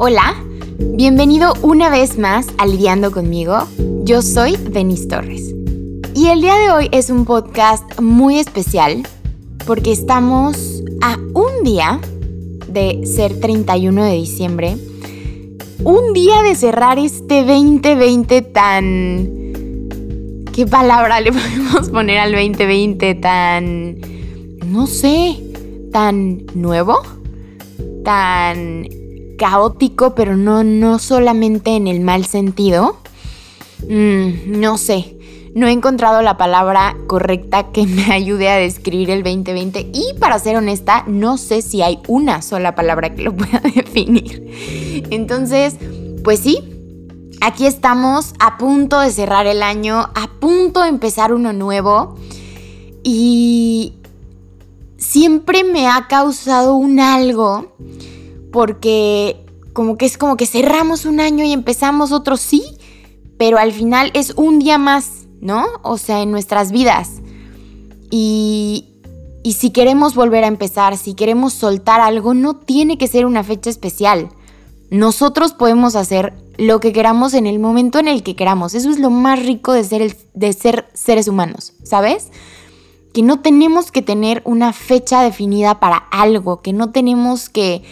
Hola, bienvenido una vez más a Lidiando conmigo. Yo soy Denise Torres. Y el día de hoy es un podcast muy especial porque estamos a un día de ser 31 de diciembre. Un día de cerrar este 2020 tan... ¿Qué palabra le podemos poner al 2020 tan... no sé, tan nuevo? Tan caótico, pero no, no solamente en el mal sentido. Mm, no sé, no he encontrado la palabra correcta que me ayude a describir el 2020 y para ser honesta, no sé si hay una sola palabra que lo pueda definir. Entonces, pues sí, aquí estamos a punto de cerrar el año, a punto de empezar uno nuevo y siempre me ha causado un algo porque como que es como que cerramos un año y empezamos otro sí, pero al final es un día más, ¿no? O sea, en nuestras vidas. Y, y si queremos volver a empezar, si queremos soltar algo, no tiene que ser una fecha especial. Nosotros podemos hacer lo que queramos en el momento en el que queramos. Eso es lo más rico de ser, de ser seres humanos, ¿sabes? Que no tenemos que tener una fecha definida para algo, que no tenemos que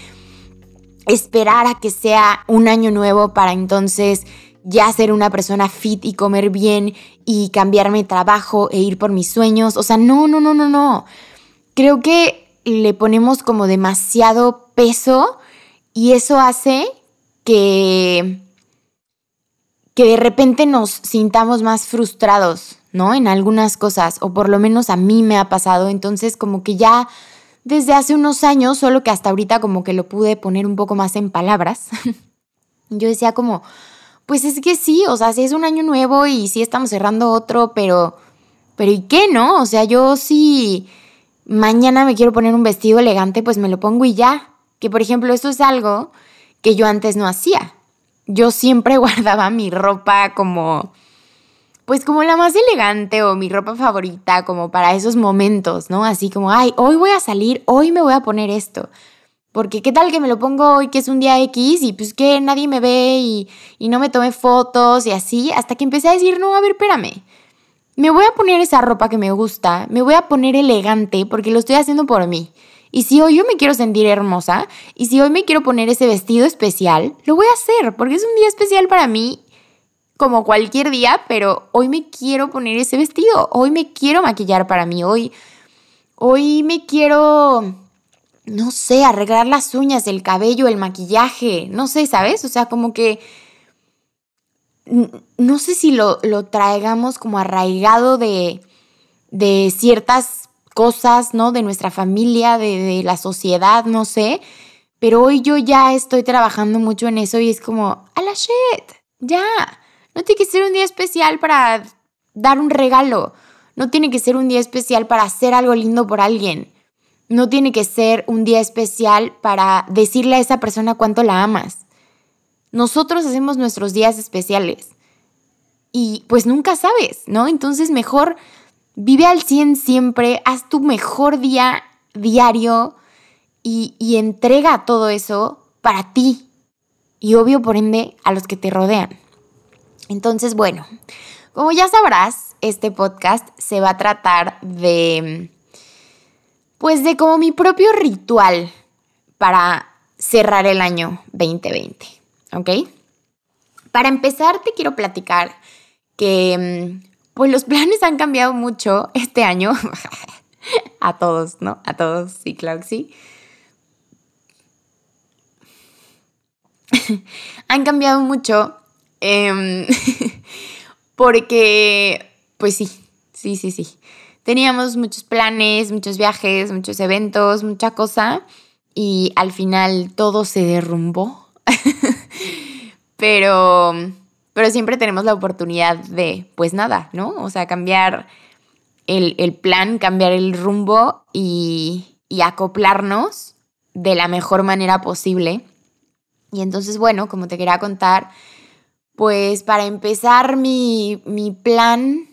esperar a que sea un año nuevo para entonces ya ser una persona fit y comer bien y cambiarme trabajo e ir por mis sueños. O sea, no, no, no, no, no. Creo que le ponemos como demasiado peso y eso hace que que de repente nos sintamos más frustrados, ¿no? En algunas cosas, o por lo menos a mí me ha pasado, entonces como que ya desde hace unos años, solo que hasta ahorita como que lo pude poner un poco más en palabras. Yo decía como, pues es que sí, o sea, sí es un año nuevo y sí estamos cerrando otro, pero, pero ¿y qué, no? O sea, yo sí mañana me quiero poner un vestido elegante, pues me lo pongo y ya. Que por ejemplo, esto es algo que yo antes no hacía. Yo siempre guardaba mi ropa como pues como la más elegante o mi ropa favorita como para esos momentos, ¿no? Así como, ay, hoy voy a salir, hoy me voy a poner esto. Porque qué tal que me lo pongo hoy que es un día X y pues que nadie me ve y, y no me tome fotos y así, hasta que empecé a decir, no, a ver, espérame. Me voy a poner esa ropa que me gusta, me voy a poner elegante porque lo estoy haciendo por mí. Y si hoy yo me quiero sentir hermosa y si hoy me quiero poner ese vestido especial, lo voy a hacer porque es un día especial para mí como cualquier día, pero hoy me quiero poner ese vestido, hoy me quiero maquillar para mí, hoy, hoy me quiero, no sé, arreglar las uñas, el cabello, el maquillaje, no sé, ¿sabes? O sea, como que, no sé si lo, lo traigamos como arraigado de, de ciertas cosas, ¿no? De nuestra familia, de, de la sociedad, no sé. Pero hoy yo ya estoy trabajando mucho en eso y es como, a la shit, ya no tiene que ser un día especial para dar un regalo. No tiene que ser un día especial para hacer algo lindo por alguien. No tiene que ser un día especial para decirle a esa persona cuánto la amas. Nosotros hacemos nuestros días especiales. Y pues nunca sabes, ¿no? Entonces mejor vive al 100 siempre, haz tu mejor día diario y, y entrega todo eso para ti. Y obvio, por ende, a los que te rodean. Entonces, bueno, como ya sabrás, este podcast se va a tratar de, pues de como mi propio ritual para cerrar el año 2020, ¿ok? Para empezar, te quiero platicar que, pues los planes han cambiado mucho este año. a todos, ¿no? A todos, sí, claro sí. han cambiado mucho Em, porque, pues sí, sí, sí, sí. Teníamos muchos planes, muchos viajes, muchos eventos, mucha cosa y al final todo se derrumbó. pero, pero siempre tenemos la oportunidad de, pues nada, ¿no? O sea, cambiar el, el plan, cambiar el rumbo y, y acoplarnos de la mejor manera posible. Y entonces, bueno, como te quería contar, pues para empezar mi, plan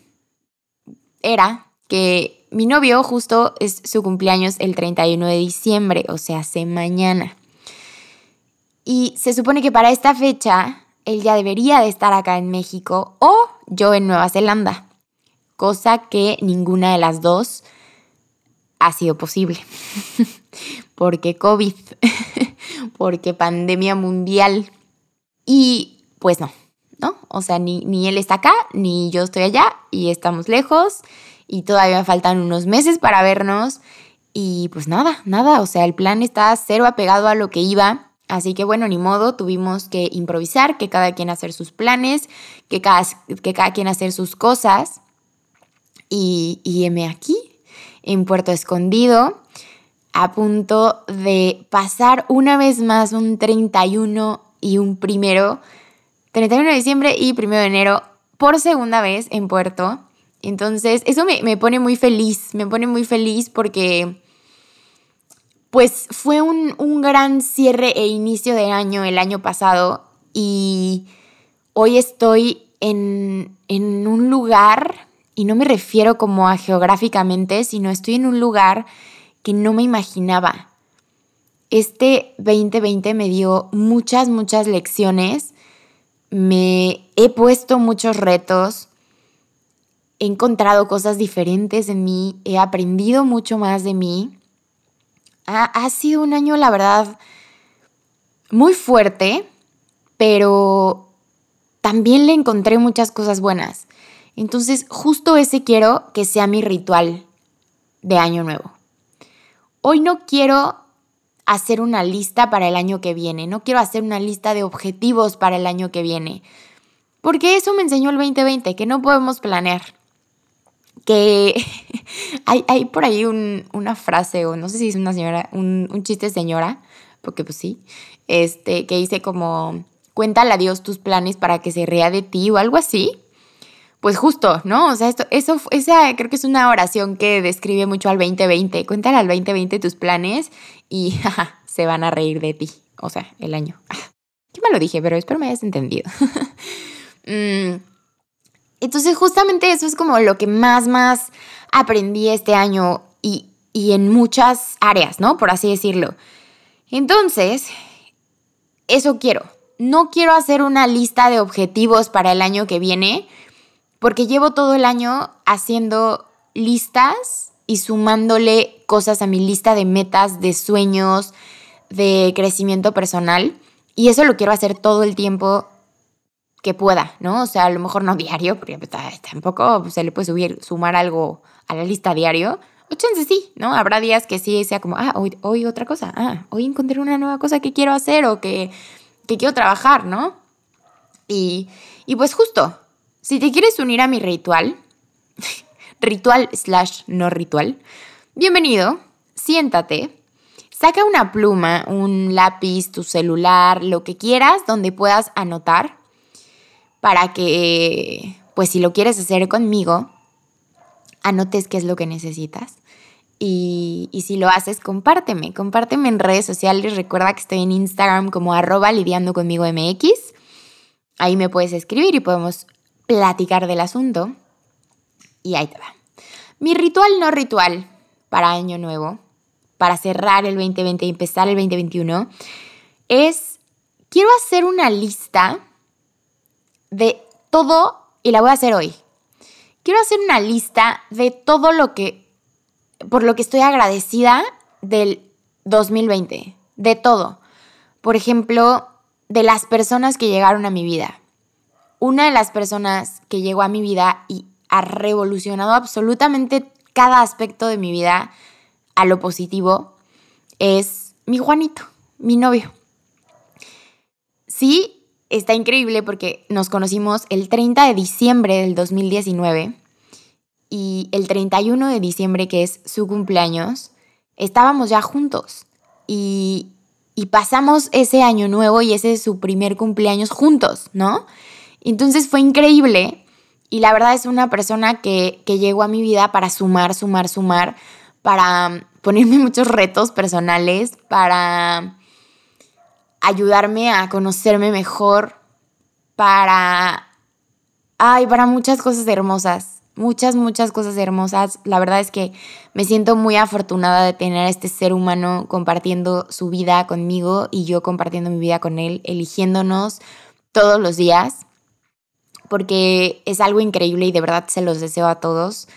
era que mi novio justo es su cumpleaños el 31 de diciembre, o sea, hace mañana. Y se supone que para esta fecha él ya debería de estar acá en México o yo en Nueva Zelanda, cosa que ninguna de las dos ha sido posible. porque COVID, porque pandemia mundial. Y pues no, O sea, ni, ni él está acá, ni yo estoy allá y estamos lejos y todavía faltan unos meses para vernos. Y pues nada, nada, o sea, el plan está cero apegado a lo que iba. Así que bueno, ni modo, tuvimos que improvisar, que cada quien hacer sus planes, que cada, que cada quien hacer sus cosas. Y, y heme aquí, en Puerto Escondido, a punto de pasar una vez más un 31 y un primero, 31 de diciembre y primero de enero, por segunda vez en Puerto. Entonces, eso me, me pone muy feliz, me pone muy feliz porque pues fue un, un, gran cierre e inicio de año el año pasado y hoy estoy en, en, un lugar, y no me refiero como a geográficamente, sino estoy en un lugar que no me imaginaba. Este 2020 me dio muchas, muchas lecciones, me he puesto muchos retos, he encontrado cosas diferentes en mí, he aprendido mucho más de mí. Ha, ha sido un año, la verdad, muy fuerte, pero también le encontré muchas cosas buenas. Entonces, justo ese quiero que sea mi ritual de año nuevo. Hoy no quiero hacer una lista para el año que viene, no quiero hacer una lista de objetivos para el año que viene, porque eso me enseñó el 2020, que no podemos planear que hay, hay, por ahí una frase, o no sé si es una señora, un, un, chiste señora, porque pues sí, este, que dice como, cuéntale a Dios tus planes para que se ría de ti o algo así. Pues justo, ¿no? O sea, esto, eso, esa creo que es una oración que describe mucho al 2020. Cuéntale al 2020 tus planes y se van a reír de ti. O sea, el año. Yo me lo dije, pero espero me hayas entendido. mm, entonces justamente eso es como lo que más, más aprendí este año y, y en muchas áreas, ¿no? Por así decirlo. Entonces, eso quiero. No quiero hacer una lista de objetivos para el año que viene, porque llevo todo el año haciendo listas y sumándole cosas a mi lista de metas, de sueños, de crecimiento personal. Y eso lo quiero hacer todo el tiempo que pueda, ¿no? O sea, a lo mejor no diario, porque pues, tampoco se le puede subir, sumar algo a la lista diario. O chance sí, ¿no? Habrá días que sí sea como, ah, hoy, hoy otra cosa, ah, hoy encontré una nueva cosa que quiero hacer o que, que quiero trabajar, ¿no? Y, y pues justo, si te quieres unir a mi ritual, ritual slash no ritual, bienvenido, siéntate, saca una pluma, un lápiz, tu celular, lo que quieras, donde puedas anotar para que, pues si lo quieres hacer conmigo, anotes qué es lo que necesitas. Y, si lo haces, compárteme, compárteme en redes sociales. Recuerda que estoy en Instagram como arroba lidiando conmigo MX. Ahí me puedes escribir y podemos platicar del asunto. Y ahí te va. Mi ritual no ritual para Año Nuevo, para cerrar el 2020 y empezar el 2021, es, quiero hacer una lista de todo, y la voy a hacer hoy. Quiero hacer una lista de todo lo que, por lo que estoy agradecida del 2020, de todo. Por ejemplo, de las personas que llegaron a mi vida. Una de las personas que llegó a mi vida y ha revolucionado absolutamente cada aspecto de mi vida a lo positivo es mi Juanito, mi novio. Sí, está increíble porque nos conocimos el 30 de diciembre del 2019 y el 31 de diciembre, que es su cumpleaños, estábamos ya juntos y, pasamos ese año nuevo y ese es su primer cumpleaños juntos, ¿no? Entonces fue increíble y la verdad es una persona que, que llegó a mi vida para sumar, sumar, sumar, para ponerme muchos retos personales, para ayudarme a conocerme mejor para, ay, para muchas cosas hermosas. muchas, muchas cosas hermosas. La verdad es que me siento muy afortunada de tener a este ser humano compartiendo su vida conmigo y yo compartiendo mi vida con él, eligiéndonos todos los días, porque es algo increíble y de verdad se los deseo a todos.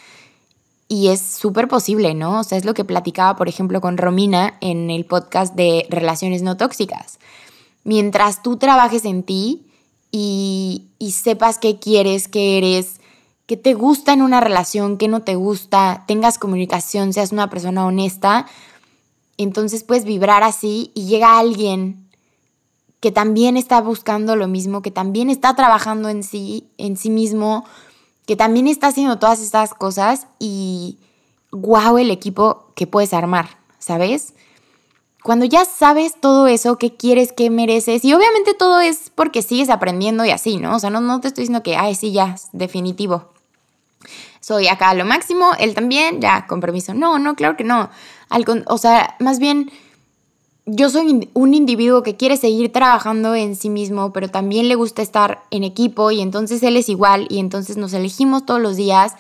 Y es súper posible, ¿no? O sea, es lo que platicaba, por ejemplo, con Romina en el podcast de Relaciones No Tóxicas. Mientras tú trabajes en ti y, sepas qué quieres, qué eres, qué te gusta en una relación, qué no te gusta, tengas comunicación, seas una persona honesta, entonces puedes vibrar así y llega alguien que también está buscando lo mismo, que también está trabajando en sí, en sí mismo, que también está haciendo todas estas cosas y wow el equipo que puedes armar, ¿sabes? Cuando ya sabes todo eso, qué quieres, qué mereces, y obviamente todo es porque sigues aprendiendo y así, ¿no? O sea, no, no te estoy diciendo que, ay, sí, ya, definitivo. Soy acá lo máximo, él también, ya, con permiso. No, no, claro que no. o sea, más bien yo soy un individuo que quiere seguir trabajando en sí mismo, pero también le gusta estar en equipo y entonces él es igual y entonces nos elegimos todos los días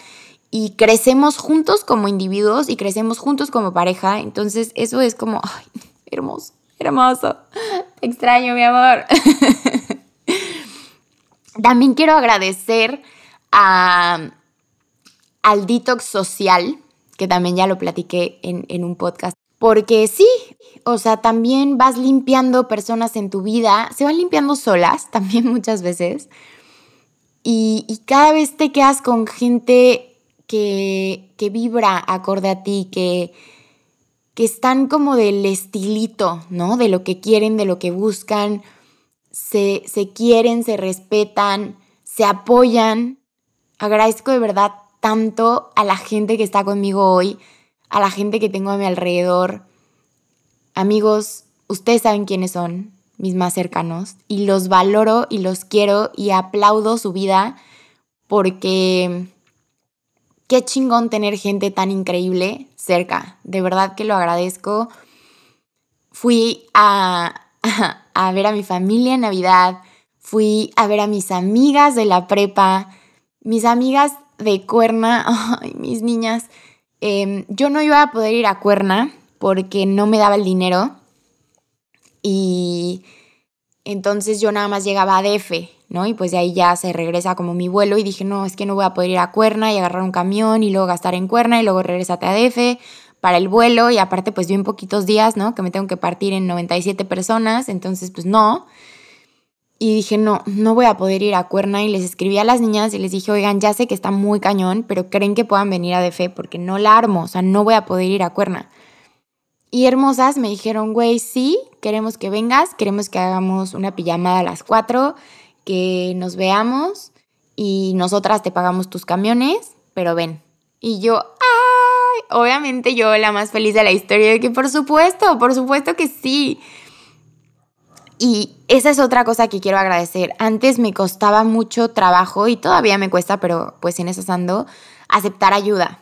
y crecemos juntos como individuos y crecemos juntos como pareja. Entonces eso es como, ay, hermoso, hermoso. Te extraño, mi amor. también quiero agradecer a, al detox social, que también ya lo platiqué en, en un podcast porque sí, o sea, también vas limpiando personas en tu vida, se van limpiando solas también muchas veces. Y, cada vez te quedas con gente que, que vibra acorde a ti, que, que están como del estilito, ¿no? De lo que quieren, de lo que buscan, se, se quieren, se respetan, se apoyan. Agradezco de verdad tanto a la gente que está conmigo hoy a la gente que tengo a mi alrededor. Amigos, ustedes saben quiénes son, mis más cercanos, y los valoro y los quiero y aplaudo su vida porque qué chingón tener gente tan increíble cerca. De verdad que lo agradezco. Fui a, a, ver a mi familia en Navidad, fui a ver a mis amigas de la prepa, mis amigas de cuerna, ay, mis niñas Em, yo no iba a poder ir a Cuerna porque no me daba el dinero y entonces yo nada más llegaba a DF, ¿no? Y pues de ahí ya se regresa como mi vuelo y dije, no, es que no voy a poder ir a Cuerna y agarrar un camión y luego gastar en Cuerna y luego regresarte a DF para el vuelo y aparte pues en poquitos días, ¿no? Que me tengo que partir en 97 personas, entonces pues no. Y dije, no, no voy a poder ir a Cuerna. Y les escribí a las niñas y les dije, oigan, ya sé que está muy cañón, pero creen que puedan venir a DF porque no la armo, o sea, no voy a poder ir a Cuerna. Y hermosas me dijeron, güey, sí, queremos que vengas, queremos que hagamos una pijamada a las 4, que nos veamos y nosotras te pagamos tus camiones, pero ven. Y yo, ay, obviamente yo la más feliz de la historia de que por supuesto, por supuesto que sí. Y esa es otra cosa que quiero agradecer. Antes me costaba mucho trabajo y todavía me cuesta, pero pues en eso ando, aceptar ayuda,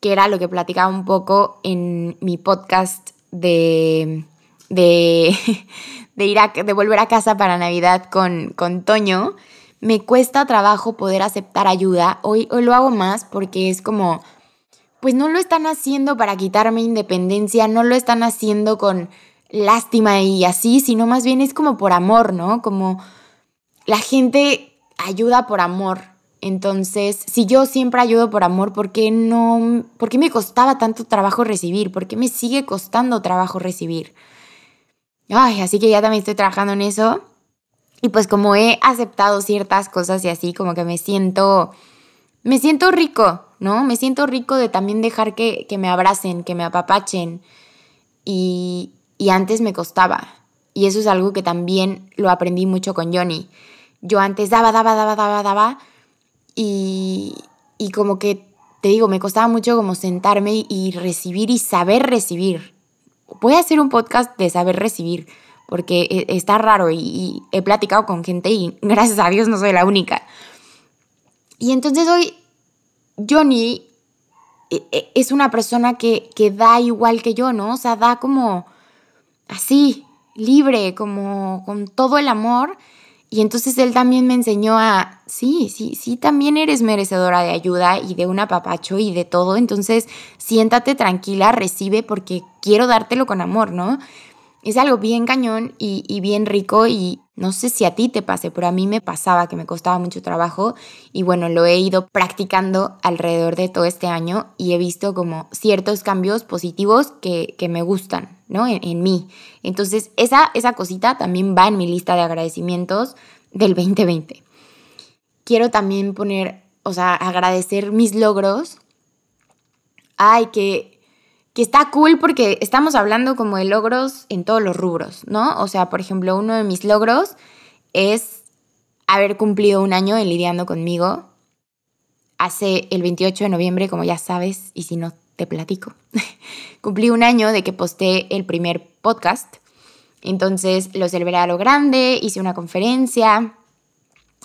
que era lo que platicaba un poco en mi podcast de, de, de ir a, de volver a casa para Navidad con, con Toño. Me cuesta trabajo poder aceptar ayuda. Hoy, hoy lo hago más porque es como, pues no lo están haciendo para quitarme independencia, no lo están haciendo con lástima y así, sino más bien es como por amor, ¿no? Como la gente ayuda por amor. Entonces, si yo siempre ayudo por amor, ¿por qué no? ¿Por qué me costaba tanto trabajo recibir? ¿Por qué me sigue costando trabajo recibir? Ay, así que ya también estoy trabajando en eso. Y pues como he aceptado ciertas cosas y así, como que me siento, me siento rico, ¿no? Me siento rico de también dejar que, que me abracen, que me apapachen. Y, y antes me costaba. Y eso es algo que también lo aprendí mucho con Johnny. Yo antes daba, daba, daba, daba, daba y, y como que, te digo, me costaba mucho como sentarme y recibir y saber recibir. Voy a hacer un podcast de saber recibir porque e, está raro y, he platicado con gente y gracias a Dios no soy la única. Y entonces hoy Johnny e, e, es una persona que, que da igual que yo, ¿no? O sea, da como así, libre, como con todo el amor. Y entonces él también me enseñó a, sí, sí, sí, también eres merecedora de ayuda y de un apapacho y de todo. Entonces siéntate tranquila, recibe porque quiero dártelo con amor, ¿no? Es algo bien cañón y, bien rico y no sé si a ti te pase, pero a mí me pasaba que me costaba mucho trabajo y bueno, lo he ido practicando alrededor de todo este año y he visto como ciertos cambios positivos que, me gustan, ¿no? En, mí. Entonces, esa, esa cosita también va en mi lista de agradecimientos del 2020. Quiero también poner, o sea, agradecer mis logros. Ay, que que está cool porque estamos hablando como de logros en todos los rubros, ¿no? O sea, por ejemplo, uno de mis logros es haber cumplido un año en lidiando conmigo. Hace el 28 de noviembre, como ya sabes, y si no, te platico. Cumplí un año de que posté el primer podcast. Entonces lo celebré a lo grande, hice una conferencia.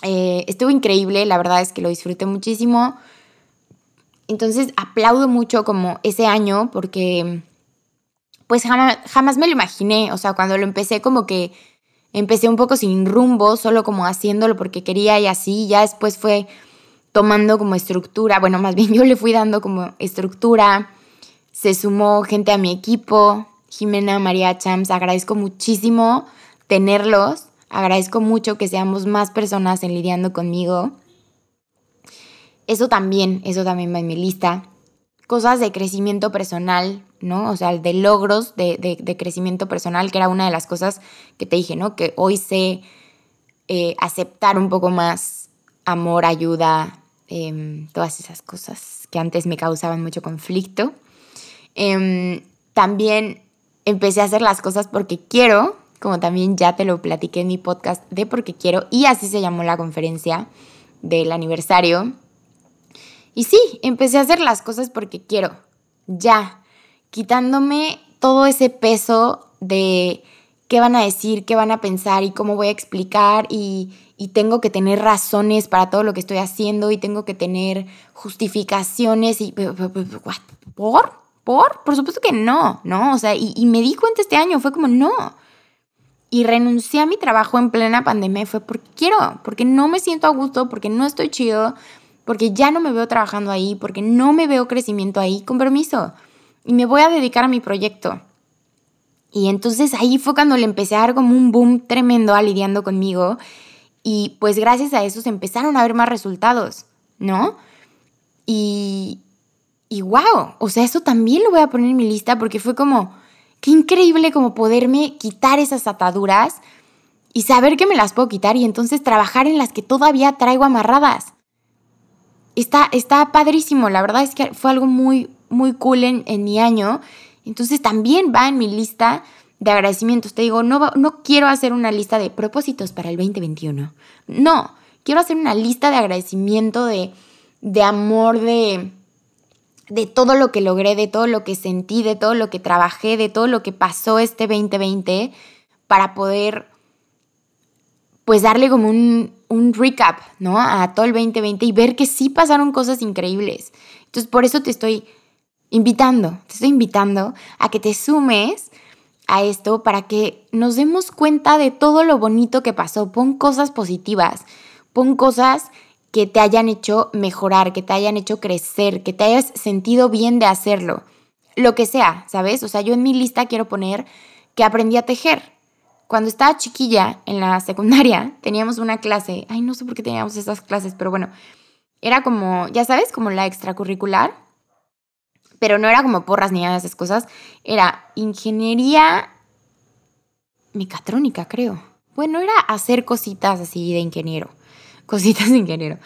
Eh, estuvo increíble, la verdad es que lo disfruté muchísimo. Entonces aplaudo mucho como ese año porque pues jamás, me lo imaginé, o sea, cuando lo empecé como que empecé un poco sin rumbo, solo como haciéndolo porque quería y así, ya después fue tomando como estructura, bueno, más bien yo le fui dando como estructura, se sumó gente a mi equipo, Jimena, María Champs, agradezco muchísimo tenerlos, agradezco mucho que seamos más personas en lidiando conmigo eso también, eso también va en mi lista. Cosas de crecimiento personal, ¿no? O sea, de logros de, crecimiento personal, que era una de las cosas que te dije, ¿no? Que hoy sé eh, aceptar un poco más amor, ayuda, em, todas esas cosas que antes me causaban mucho conflicto. Em, también empecé a hacer las cosas porque quiero, como también ya te lo platiqué en mi podcast de porque quiero, y así se llamó la conferencia del aniversario. Y sí, empecé a hacer las cosas porque quiero, ya, quitándome todo ese peso de qué van a decir, qué van a pensar y cómo voy a explicar y, tengo que tener razones para todo lo que estoy haciendo y tengo que tener justificaciones y... ¿Por? ¿Por? Por supuesto que no, ¿no? O sea, y, y me di cuenta este año, fue como, no. Y renuncié a mi trabajo en plena pandemia fue porque quiero, porque no me siento a gusto, porque no estoy chido, porque ya no me veo trabajando ahí, porque no me veo crecimiento ahí, con permiso. Y me voy a dedicar a mi proyecto. Y entonces ahí fue cuando le empecé a dar como un boom tremendo a lidiando conmigo. Y pues gracias a eso se empezaron a ver más resultados, ¿no? Y, y wow, o sea, eso también lo voy a poner en mi lista porque fue como, qué increíble como poderme quitar esas ataduras y saber que me las puedo quitar y entonces trabajar en las que todavía traigo amarradas está, está padrísimo. La verdad es que fue algo muy, muy cool en, en mi año. Entonces también va en mi lista de agradecimientos. Te digo, no, no quiero hacer una lista de propósitos para el 2021. No, quiero hacer una lista de agradecimiento, de, de amor, de, de todo lo que logré, de todo lo que sentí, de todo lo que trabajé, de todo lo que pasó este 2020 para poder pues darle como un, un recap, ¿no? A todo el 2020 y ver que sí pasaron cosas increíbles. Entonces, por eso te estoy invitando, te estoy invitando a que te sumes a esto para que nos demos cuenta de todo lo bonito que pasó. Pon cosas positivas, pon cosas que te hayan hecho mejorar, que te hayan hecho crecer, que te hayas sentido bien de hacerlo. Lo que sea, ¿sabes? O sea, yo en mi lista quiero poner que aprendí a tejer. Cuando estaba chiquilla en la secundaria, teníamos una clase, ay, no sé por qué teníamos esas clases, pero bueno, era como, ya sabes, como la extracurricular, pero no era como porras ni nada de esas cosas, era ingeniería mecatrónica, creo. Bueno, era hacer cositas así de ingeniero, cositas de ingeniero,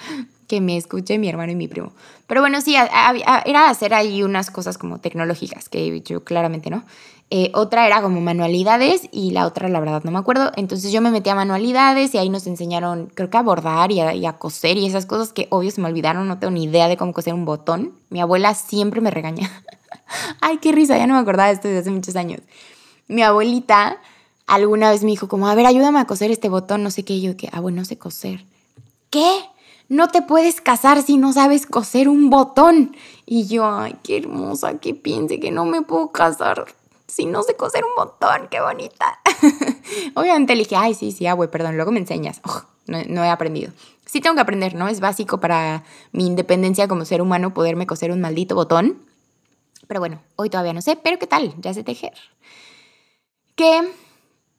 que me escuche mi hermano y mi primo. Pero bueno, sí, era hacer ahí unas cosas como tecnológicas, que yo claramente no. Eh, otra era como manualidades y la otra, la verdad, no me acuerdo. Entonces yo me metí a manualidades y ahí nos enseñaron, creo que a bordar y a, coser y esas cosas que obvio se me olvidaron, no tengo ni idea de cómo coser un botón. Mi abuela siempre me regaña. Ay, qué risa, ya no me acordaba de esto desde hace muchos años. Mi abuelita alguna vez me dijo como, a ver, ayúdame a coser este botón, no sé qué. Y yo que, ah, bueno, no sé coser. ¿Qué? No te puedes casar si no sabes coser un botón. Y yo, ay, qué hermosa, que piense que no me puedo casar si no sé coser un montón, qué bonita. Obviamente le dije, ay, sí, sí, ah, perdón, luego me enseñas. no, he aprendido. Sí tengo que aprender, ¿no? Es básico para mi independencia como ser humano poderme coser un maldito botón. Pero bueno, hoy todavía no sé, pero ¿qué tal? Ya sé tejer. Que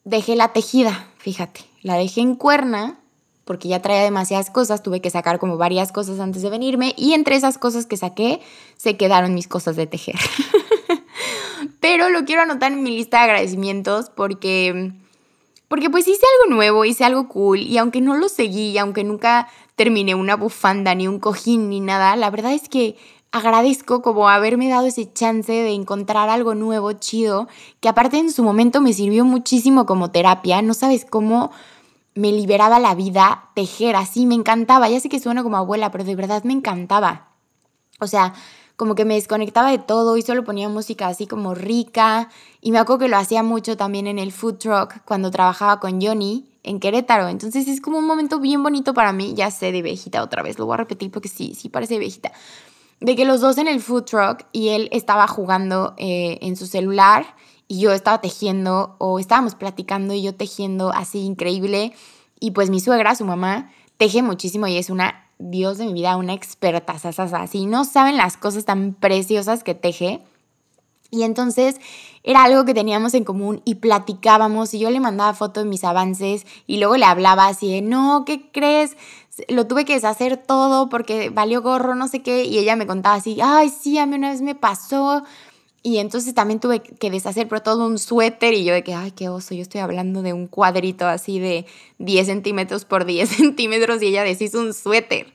dejé la tejida, fíjate, la dejé en cuerna porque ya traía demasiadas cosas, tuve que sacar como varias cosas antes de venirme y entre esas cosas que saqué se quedaron mis cosas de tejer. Pero lo quiero anotar en mi lista de agradecimientos porque porque pues hice algo nuevo, hice algo cool y aunque no lo seguí, aunque nunca terminé una bufanda ni un cojín ni nada, la verdad es que agradezco como haberme dado ese chance de encontrar algo nuevo, chido, que aparte en su momento me sirvió muchísimo como terapia, no sabes cómo me liberaba la vida tejer así, me encantaba, ya sé que suena como abuela, pero de verdad me encantaba. O sea, como que me desconectaba de todo y solo ponía música así como rica. Y me acuerdo que lo hacía mucho también en el food truck cuando trabajaba con Johnny en Querétaro. Entonces es como un momento bien bonito para mí. Ya sé de viejita otra vez, lo voy a repetir porque sí, sí parece viejita. De que los dos en el food truck y él estaba jugando eh, en su celular y yo estaba tejiendo o estábamos platicando y yo tejiendo así increíble. Y pues mi suegra, su mamá, teje muchísimo y es una Dios de mi vida, una experta, así no saben las cosas tan preciosas que teje. Y entonces era algo que teníamos en común y platicábamos y yo le mandaba fotos de mis avances y luego le hablaba así de, no, ¿qué crees? Lo tuve que deshacer todo porque valió gorro, no sé qué. Y ella me contaba así, ay, sí, a mí una vez me pasó y entonces también tuve que deshacer pero todo un suéter y yo de que, ay, qué oso, yo estoy hablando de un cuadrito así de 10 centímetros por 10 centímetros y ella deshizo un suéter.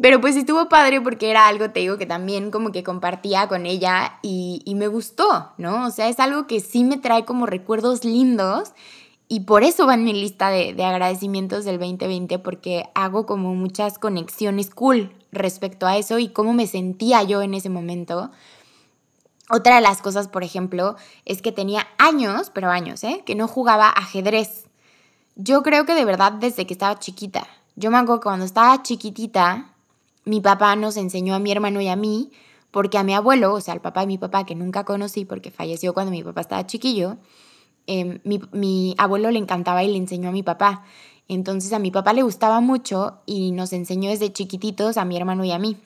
Pero pues estuvo padre porque era algo, te digo, que también como que compartía con ella y, me gustó, ¿no? O sea, es algo que sí me trae como recuerdos lindos y por eso va en mi lista de, de agradecimientos del 2020 porque hago como muchas conexiones cool respecto a eso y cómo me sentía yo en ese momento otra de las cosas, por ejemplo, es que tenía años, pero años, ¿eh? Que no jugaba ajedrez. Yo creo que de verdad desde que estaba chiquita. Yo me acuerdo que cuando estaba chiquitita, mi papá nos enseñó a mi hermano y a mí, porque a mi abuelo, o sea, al papá de mi papá, que nunca conocí porque falleció cuando mi papá estaba chiquillo, em, mi, mi abuelo le encantaba y le enseñó a mi papá. Entonces a mi papá le gustaba mucho y nos enseñó desde chiquititos a mi hermano y a mí.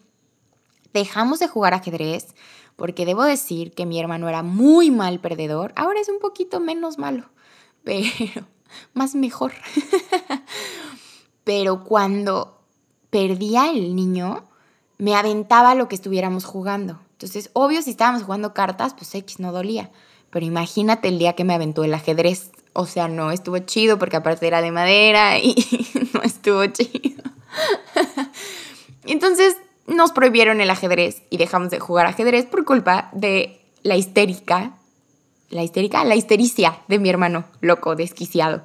Dejamos de jugar ajedrez porque debo decir que mi hermano era muy mal perdedor, ahora es un poquito menos malo, pero más mejor. pero cuando perdía el niño, me aventaba lo que estuviéramos jugando. Entonces, obvio, si estábamos jugando cartas, pues X no dolía. Pero imagínate el día que me aventó el ajedrez. O sea, no estuvo chido porque aparte era de madera y no estuvo chido. Entonces, nos prohibieron el ajedrez y dejamos de jugar ajedrez por culpa de la histérica, la histérica, la histericia de mi hermano, loco, desquiciado.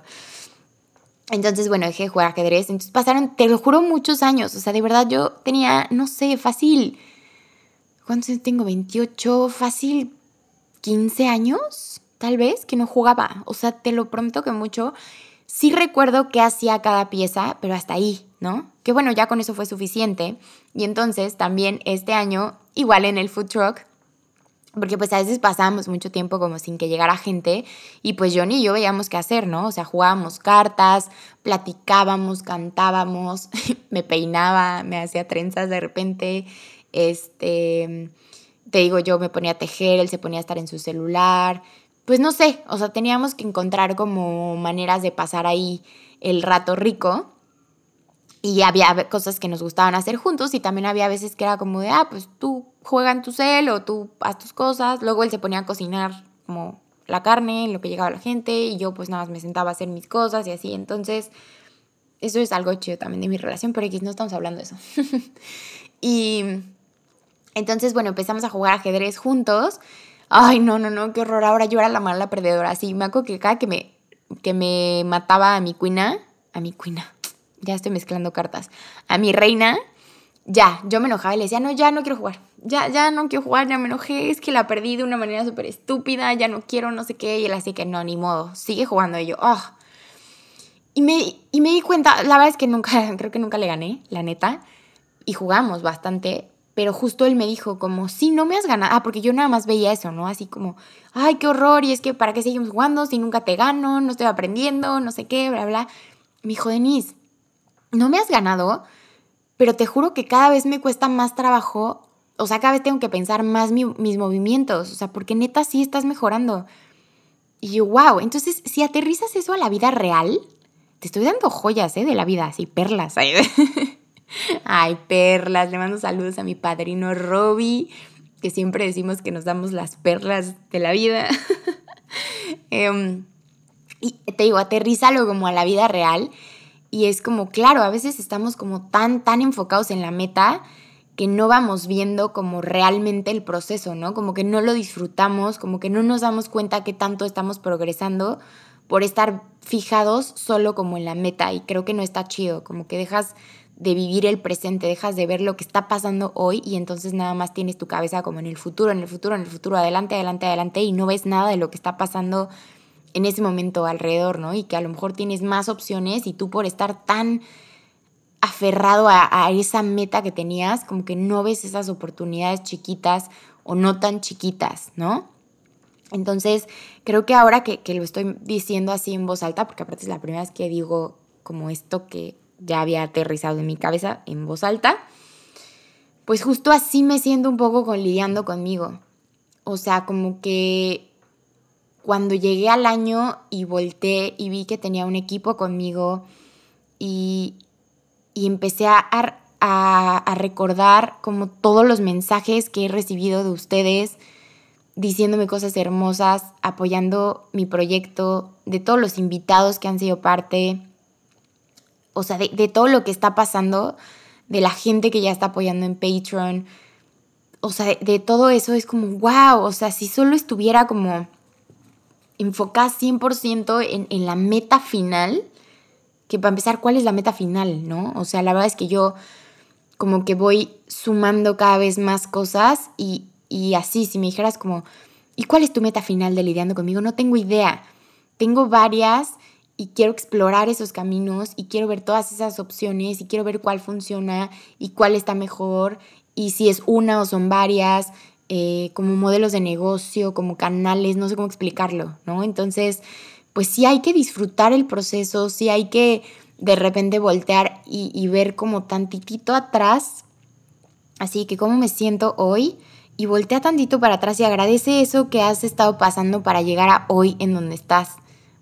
Entonces, bueno, dejé de jugar ajedrez. Entonces pasaron, te lo juro, muchos años. O sea, de verdad yo tenía, no sé, fácil. ¿Cuántos años tengo? 28, fácil 15 años, tal vez, que no jugaba. O sea, te lo prometo que mucho. Sí recuerdo qué hacía cada pieza, pero hasta ahí, ¿no? Que bueno, ya con eso fue suficiente. Y entonces también este año, igual en el food truck, porque pues a veces pasábamos mucho tiempo como sin que llegara gente y pues yo ni yo veíamos qué hacer, ¿no? O sea, jugábamos cartas, platicábamos, cantábamos, me peinaba, me hacía trenzas de repente, este, te digo, yo me ponía a tejer, él se ponía a estar en su celular, pues no sé, o sea, teníamos que encontrar como maneras de pasar ahí el rato rico. Y había cosas que nos gustaban hacer juntos y también había veces que era como de, ah, pues tú juega en tu cel o tú haz tus cosas. Luego él se ponía a cocinar como la carne, lo que llegaba la gente y yo pues nada más me sentaba a hacer mis cosas y así. Entonces, eso es algo chido también de mi relación, pero aquí no estamos hablando de eso. y entonces, bueno, empezamos a jugar ajedrez juntos Ay, no, no, no, qué horror. Ahora yo era la mala perdedora. Así, me acuerdo que cada que me, que me mataba a mi cuina, a mi cuina, ya estoy mezclando cartas, a mi reina, ya, yo me enojaba y le decía, no, ya no quiero jugar. Ya, ya no quiero jugar, ya me enojé, es que la perdí de una manera súper estúpida, ya no quiero, no sé qué. Y él así que no, ni modo, sigue jugando. Y yo, oh. Y me, y me di cuenta, la verdad es que nunca, creo que nunca le gané, la neta. Y jugamos bastante, pero justo él me dijo como, sí, no me has ganado, ah, porque yo nada más veía eso, ¿no? Así como, ay, qué horror, y es que ¿para qué seguimos jugando si nunca te gano, no estoy aprendiendo, no sé qué, bla, bla? Me dijo, Denise, no me has ganado, pero te juro que cada vez me cuesta más trabajo, o sea, cada vez tengo que pensar más mis movimientos, o sea, porque neta sí estás mejorando. Y yo, wow, entonces si aterrizas eso a la vida real, te estoy dando joyas, ¿eh? De la vida, así, perlas. Ay, perlas, le mando saludos a mi padrino Robbie, que siempre decimos que nos damos las perlas de la vida. Em, y te digo, aterrízalo como a la vida real. Y es como, claro, a veces estamos como tan, tan enfocados en la meta que no vamos viendo como realmente el proceso, ¿no? Como que no lo disfrutamos, como que no nos damos cuenta que tanto estamos progresando por estar fijados solo como en la meta y creo que no está chido, como que dejas de vivir el presente, dejas de ver lo que está pasando hoy y entonces nada más tienes tu cabeza como en el futuro, en el futuro, en el futuro, adelante, adelante, adelante y no ves nada de lo que está pasando en ese momento alrededor, ¿no? Y que a lo mejor tienes más opciones y tú por estar tan aferrado a, esa meta que tenías, como que no ves esas oportunidades chiquitas o no tan chiquitas, ¿no? Entonces, creo que ahora que, que, lo estoy diciendo así en voz alta, porque aparte es la primera vez que digo como esto que ya había aterrizado en mi cabeza en voz alta, pues justo así me siento un poco con, lidiando conmigo. O sea, como que cuando llegué al año y volteé y vi que tenía un equipo conmigo y, y empecé a, a, a, recordar como todos los mensajes que he recibido de ustedes, diciéndome cosas hermosas, apoyando mi proyecto, de todos los invitados que han sido parte, o sea, de, todo lo que está pasando, de la gente que ya está apoyando en Patreon, o sea, de, todo eso es como, wow, o sea, si solo estuviera como enfocada 100% en, en la meta final, que para empezar, ¿cuál es la meta final, no? O sea, la verdad es que yo como que voy sumando cada vez más cosas y, y así, si me dijeras como, ¿y cuál es tu meta final de lidiando conmigo? No tengo idea. Tengo varias y quiero explorar esos caminos y quiero ver todas esas opciones y quiero ver cuál funciona y cuál está mejor y si es una o son varias, eh, como modelos de negocio, como canales, no sé cómo explicarlo, ¿no? Entonces, pues sí hay que disfrutar el proceso, sí hay que de repente voltear y, ver como tantitito atrás, así que cómo me siento hoy y voltea tantito para atrás y agradece eso que has estado pasando para llegar a hoy en donde estás,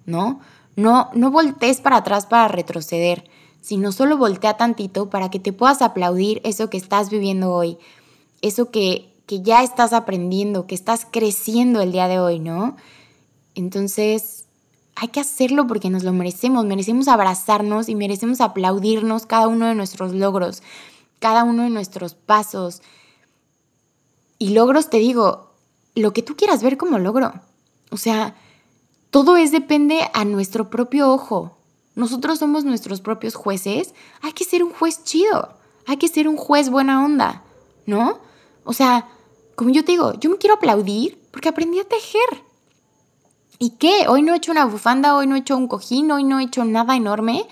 ¿no? No, no voltees para atrás para retroceder, sino solo voltea tantito para que te puedas aplaudir eso que estás viviendo hoy, eso que, que ya estás aprendiendo, que estás creciendo el día de hoy, ¿no? Entonces, hay que hacerlo porque nos lo merecemos, merecemos abrazarnos y merecemos aplaudirnos cada uno de nuestros logros, cada uno de nuestros pasos. Y logros, te digo, lo que tú quieras ver como logro. O sea, todo es depende a nuestro propio ojo. Nosotros somos nuestros propios jueces. Hay que ser un juez chido. Hay que ser un juez buena onda, ¿no? O sea, como yo te digo, yo me quiero aplaudir porque aprendí a tejer. ¿Y qué? Hoy no he hecho una bufanda, hoy no he hecho un cojín, hoy no he hecho nada enorme,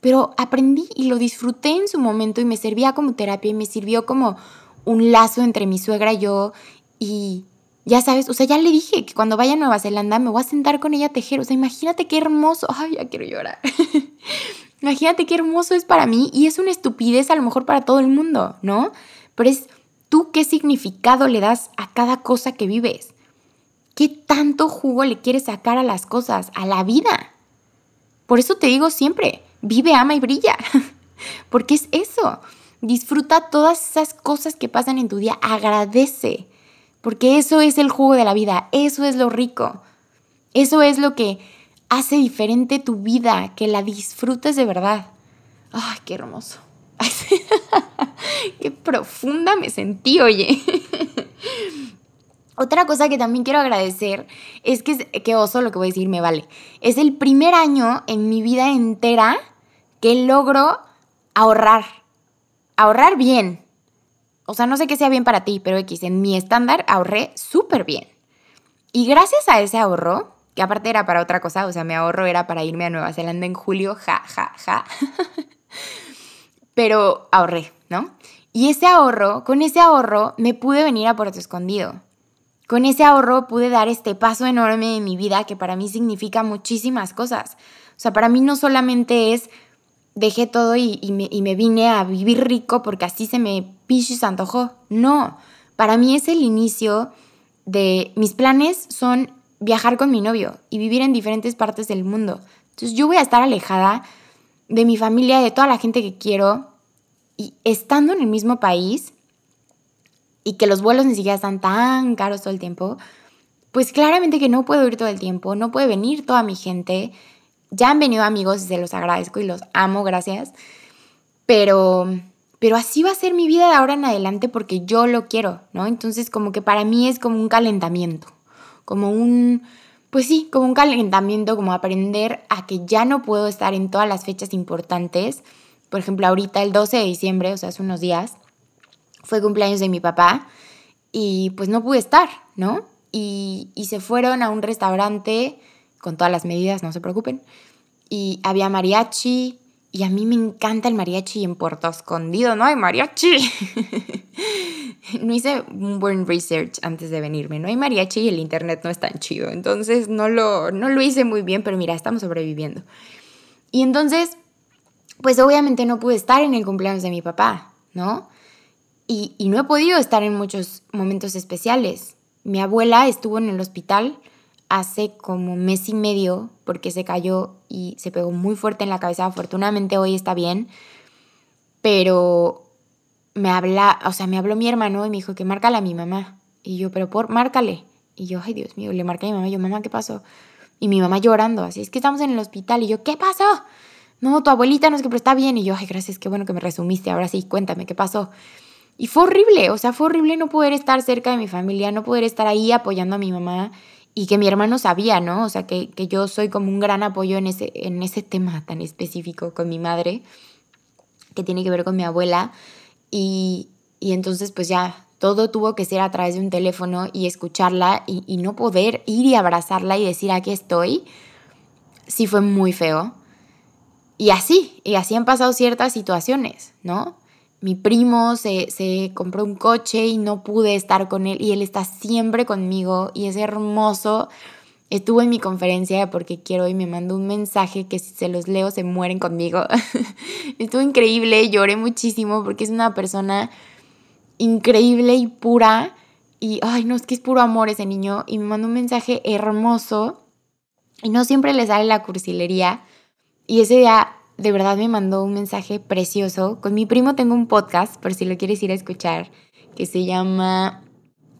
pero aprendí y lo disfruté en su momento y me servía como terapia y me sirvió como un lazo entre mi suegra y yo y ya sabes, o sea, ya le dije que cuando vaya a Nueva Zelanda me voy a sentar con ella a tejer. O sea, imagínate qué hermoso. Ay, ya quiero llorar. imagínate qué hermoso es para mí y es una estupidez a lo mejor para todo el mundo, ¿no? Pero es tú qué significado le das a cada cosa que vives. ¿Qué tanto jugo le quieres sacar a las cosas, a la vida? Por eso te digo siempre, vive, ama y brilla. Porque es eso. Disfruta todas esas cosas que pasan en tu día. Agradece porque eso es el jugo de la vida, eso es lo rico, eso es lo que hace diferente tu vida, que la disfrutes de verdad. Ay, qué hermoso. qué profunda me sentí, oye. Otra cosa que también quiero agradecer es que, que oso lo que voy a decir me vale. Es el primer año en mi vida entera que logro ahorrar. Ahorrar bien. O sea, no sé qué sea bien para ti, pero X, en mi estándar ahorré súper bien. Y gracias a ese ahorro, que aparte era para otra cosa, o sea, mi ahorro era para irme a Nueva Zelanda en julio, ja, ja, ja. pero ahorré, ¿no? Y ese ahorro, con ese ahorro me pude venir a Puerto Escondido. Con ese ahorro pude dar este paso enorme en mi vida que para mí significa muchísimas cosas. O sea, para mí no solamente es dejé todo y, me, vine a vivir rico porque así se me se antojó. No, para mí es el inicio de mis planes son viajar con mi novio y vivir en diferentes partes del mundo. Entonces yo voy a estar alejada de mi familia, de toda la gente que quiero y estando en el mismo país y que los vuelos ni siquiera están tan caros todo el tiempo, pues claramente que no puedo ir todo el tiempo, no puede venir toda mi gente. Ya han venido amigos y se los agradezco y los amo, gracias. Pero, pero así va a ser mi vida de ahora en adelante porque yo lo quiero, ¿no? Entonces como que para mí es como un calentamiento, como un, pues sí, como un calentamiento, como aprender a que ya no puedo estar en todas las fechas importantes. Por ejemplo, ahorita el 12 de diciembre, o sea, hace unos días, fue cumpleaños de mi papá y pues no pude estar, ¿no? Y, y se fueron a un restaurante con todas las medidas, no se preocupen. Y había mariachi, y a mí me encanta el mariachi en Puerto Escondido, no hay mariachi. no hice un buen research antes de venirme, no hay mariachi y el internet no es tan chido. Entonces no lo, no lo hice muy bien, pero mira, estamos sobreviviendo. Y entonces, pues obviamente no pude estar en el cumpleaños de mi papá, ¿no? Y, y no he podido estar en muchos momentos especiales. Mi abuela estuvo en el hospital hace como mes y medio porque se cayó y se pegó muy fuerte en la cabeza. Afortunadamente hoy está bien, pero me habla, o sea, me habló mi hermano y me dijo que márcale a mi mamá. Y yo, pero por, márcale. Y yo, ay Dios mío, le marqué a mi mamá. Y yo, mamá, ¿qué pasó? Y mi mamá llorando, así es que estamos en el hospital. Y yo, ¿qué pasó? No, tu abuelita no es que, pero está bien. Y yo, ay, gracias, qué bueno que me resumiste. Ahora sí, cuéntame, ¿qué pasó? Y fue horrible, o sea, fue horrible no poder estar cerca de mi familia, no poder estar ahí apoyando a mi mamá y que mi hermano sabía, ¿no? O sea, que, yo soy como un gran apoyo en ese, en ese tema tan específico con mi madre, que tiene que ver con mi abuela. Y, entonces, pues ya, todo tuvo que ser a través de un teléfono y escucharla y, y no poder ir y abrazarla y decir, aquí estoy, sí fue muy feo. Y así, y así han pasado ciertas situaciones, ¿no? Mi primo se, compró un coche y no pude estar con él y él está siempre conmigo y es hermoso. Estuvo en mi conferencia porque quiero y me mandó un mensaje que si se los leo se mueren conmigo. Estuvo increíble, lloré muchísimo porque es una persona increíble y pura y ay, no, es que es puro amor ese niño y me mandó un mensaje hermoso y no siempre le sale la cursilería y ese día de verdad me mandó un mensaje precioso. Con mi primo tengo un podcast, por si lo quieres ir a escuchar, que se llama,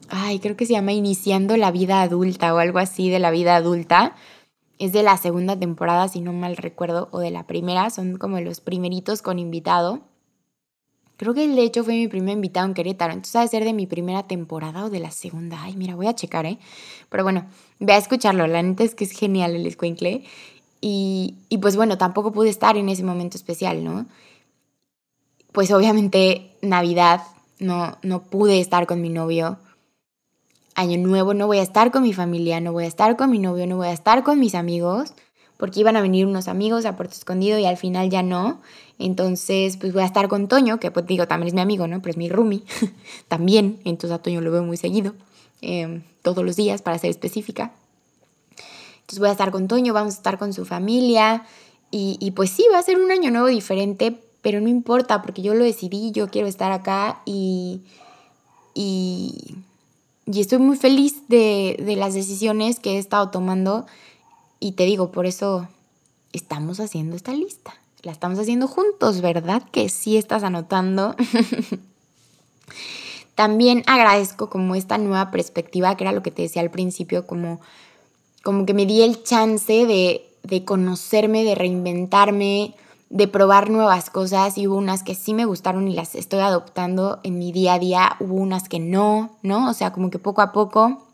ay, creo que se llama Iniciando la vida adulta o algo así de la vida adulta. Es de la segunda temporada, si no mal recuerdo, o de la primera, son como los primeritos con invitado. Creo que de hecho fue mi primer invitado en Querétaro, entonces ha de ser de mi primera temporada o de la segunda. Ay, mira, voy a checar, ¿eh? Pero bueno, ve a escucharlo, la neta es que es genial el escuincle. Y, pues bueno, tampoco pude estar en ese momento especial, ¿no? Pues obviamente Navidad no, no pude estar con mi novio. Año Nuevo no voy a estar con mi familia, no voy a estar con mi novio, no voy a estar con mis amigos, porque iban a venir unos amigos a Puerto Escondido y al final ya no. Entonces, pues voy a estar con Toño, que pues digo, también es mi amigo, ¿no? Pero es mi roomie también. Entonces a Toño lo veo muy seguido, em, todos los días, para ser específica. Entonces voy a estar con Toño, vamos a estar con su familia y, pues sí, va a ser un año nuevo diferente, pero no importa porque yo lo decidí, yo quiero estar acá y, y, estoy muy feliz de, de las decisiones que he estado tomando y te digo, por eso estamos haciendo esta lista. La estamos haciendo juntos, ¿verdad? Que sí estás anotando. También agradezco como esta nueva perspectiva, que era lo que te decía al principio, como como que me di el chance de, conocerme, de reinventarme, de probar nuevas cosas y hubo unas que sí me gustaron y las estoy adoptando en mi día a día, hubo unas que no, ¿no? O sea, como que poco a poco.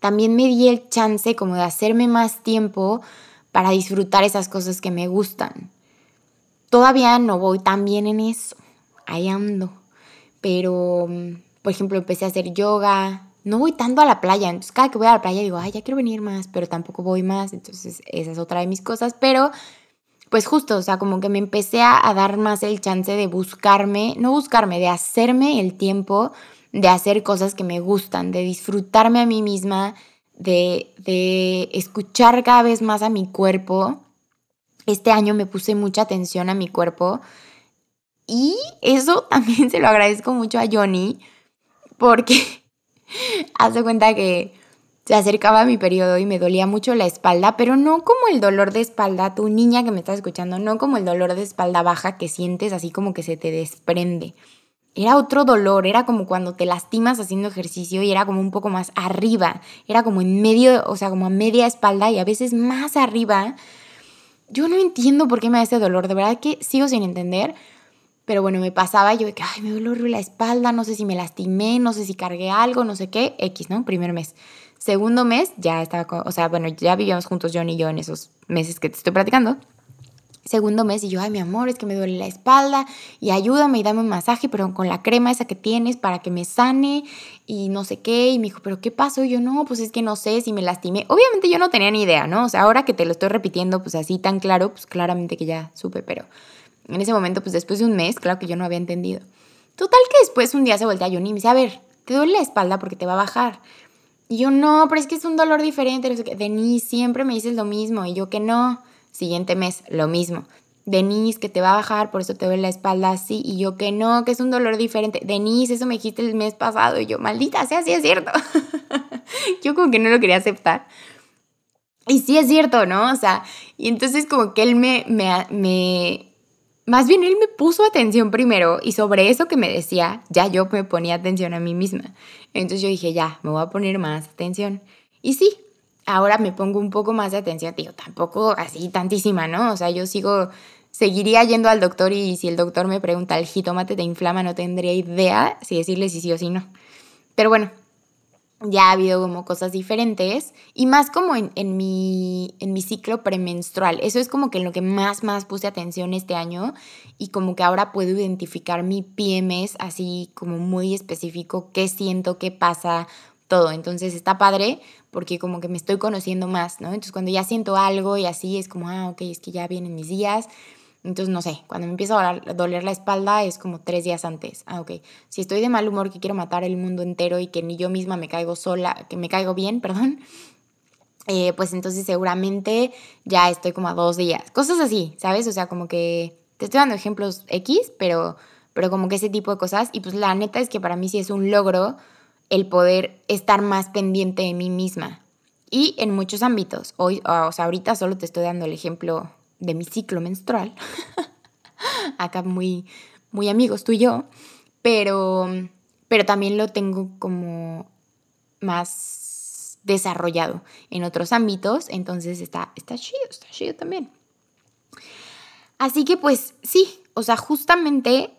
También me di el chance como de hacerme más tiempo para disfrutar esas cosas que me gustan. Todavía no voy tan bien en eso, ahí ando. Pero, por ejemplo, empecé a hacer yoga, no voy tanto a la playa. Entonces, cada que voy a la playa digo, ay, ya quiero venir más, pero tampoco voy más. Entonces, esa es otra de mis cosas. Pero, pues justo, o sea, como que me empecé a, dar más el chance de buscarme, no buscarme, de hacerme el tiempo de hacer cosas que me gustan, de disfrutarme a mí misma, de, de escuchar cada vez más a mi cuerpo este año me puse mucha atención a mi cuerpo y eso también se lo agradezco mucho a Johnny porque hace cuenta que se acercaba mi periodo y me dolía mucho la espalda, pero no como el dolor de espalda, tu niña que me estás escuchando, no como el dolor de espalda baja que sientes así como que se te desprende. Era otro dolor, era como cuando te lastimas haciendo ejercicio y era como un poco más arriba, era como en medio, o sea, como a media espalda y a veces más arriba. Yo no entiendo por qué me da ese dolor, de verdad que sigo sin entender, pero bueno, me pasaba yo de que, ay, me duele la espalda, no sé si me lastimé, no sé si cargué algo, no sé qué, X, ¿no? Primer mes. Segundo mes, ya estaba, o sea, bueno, ya vivíamos juntos John y yo en esos meses que te estoy platicando. Segundo mes y yo, ay, mi amor, es que me duele la espalda y ayúdame y dame un masaje, pero con la crema esa que tienes para que me sane y no sé qué. Y me dijo, ¿pero qué pasó? Y yo, no, pues es que no sé si me lastimé. Obviamente yo no tenía ni idea, ¿no? O sea, ahora que te lo estoy repitiendo, pues así tan claro, pues claramente que ya supe, pero en ese momento, pues después de un mes, claro que yo no había entendido. Total que después un día se voltea a Johnny y me dice, a ver, te duele la espalda porque te va a bajar. Y yo, no, pero es que es un dolor diferente. Denise, siempre me dices lo mismo. Y yo que no. Siguiente mes, lo mismo. Denise, que te va a bajar, por eso te duele la espalda así. Y yo que no, que es un dolor diferente. Denise, eso me dijiste el mes pasado. Y yo, maldita sea, sí es cierto. yo como que no lo quería aceptar. Y sí es cierto, ¿no? O sea, y entonces como que él me, me, me más bien él me puso atención primero y sobre eso que me decía, ya yo me ponía atención a mí misma. Entonces yo dije, ya, me voy a poner más atención. Y sí, ahora me pongo un poco más de atención, digo, tampoco así tantísima, ¿no? O sea, yo sigo, seguiría yendo al doctor y si el doctor me pregunta, ¿el jitomate te inflama? No tendría idea si decirle si sí o si no. Pero bueno, ya ha habido como cosas diferentes y más como en, en, mi, en mi ciclo premenstrual. Eso es como que lo que más, más puse atención este año y como que ahora puedo identificar mi PMS así como muy específico, qué siento, qué pasa, todo. Entonces está padre porque como que me estoy conociendo más, ¿no? Entonces cuando ya siento algo y así es como, ah, ok, es que ya vienen mis días entonces, no sé, cuando me empieza a doler la espalda es como tres días antes. Ah, ok. Si estoy de mal humor, que quiero matar el mundo entero y que ni yo misma me caigo sola, que me caigo bien, perdón, eh, pues entonces seguramente ya estoy como a dos días. Cosas así, ¿sabes? O sea, como que te estoy dando ejemplos X, pero, pero como que ese tipo de cosas. Y pues la neta es que para mí sí es un logro el poder estar más pendiente de mí misma. Y en muchos ámbitos. Hoy, o sea, ahorita solo te estoy dando el ejemplo de mi ciclo menstrual. Acá muy, muy amigos tú y yo. Pero, pero también lo tengo como más desarrollado en otros ámbitos. Entonces está, está chido, está chido también. Así que pues sí, o sea, justamente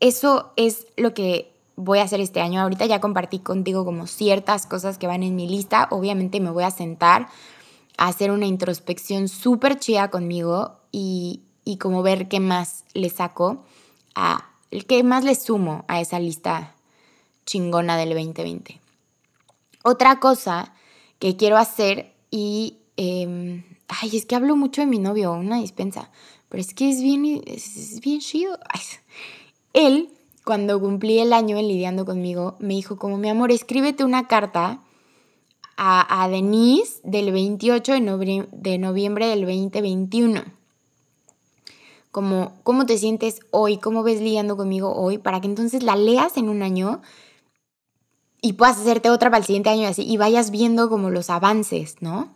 eso es lo que voy a hacer este año. Ahorita ya compartí contigo como ciertas cosas que van en mi lista. Obviamente me voy a sentar hacer una introspección súper chida conmigo y, y como ver qué más le saco, a, qué más le sumo a esa lista chingona del 2020. Otra cosa que quiero hacer y... Em, ay, es que hablo mucho de mi novio, una dispensa, pero es que es bien, es, bien chido. Él, cuando cumplí el año lidiando conmigo, me dijo como, mi amor, escríbete una carta a, Denise del 28 de, de noviembre del 2021. Como, ¿cómo te sientes hoy? ¿Cómo ves lidiando conmigo hoy? Para que entonces la leas en un año y puedas hacerte otra para el siguiente año y así, y vayas viendo como los avances, ¿no?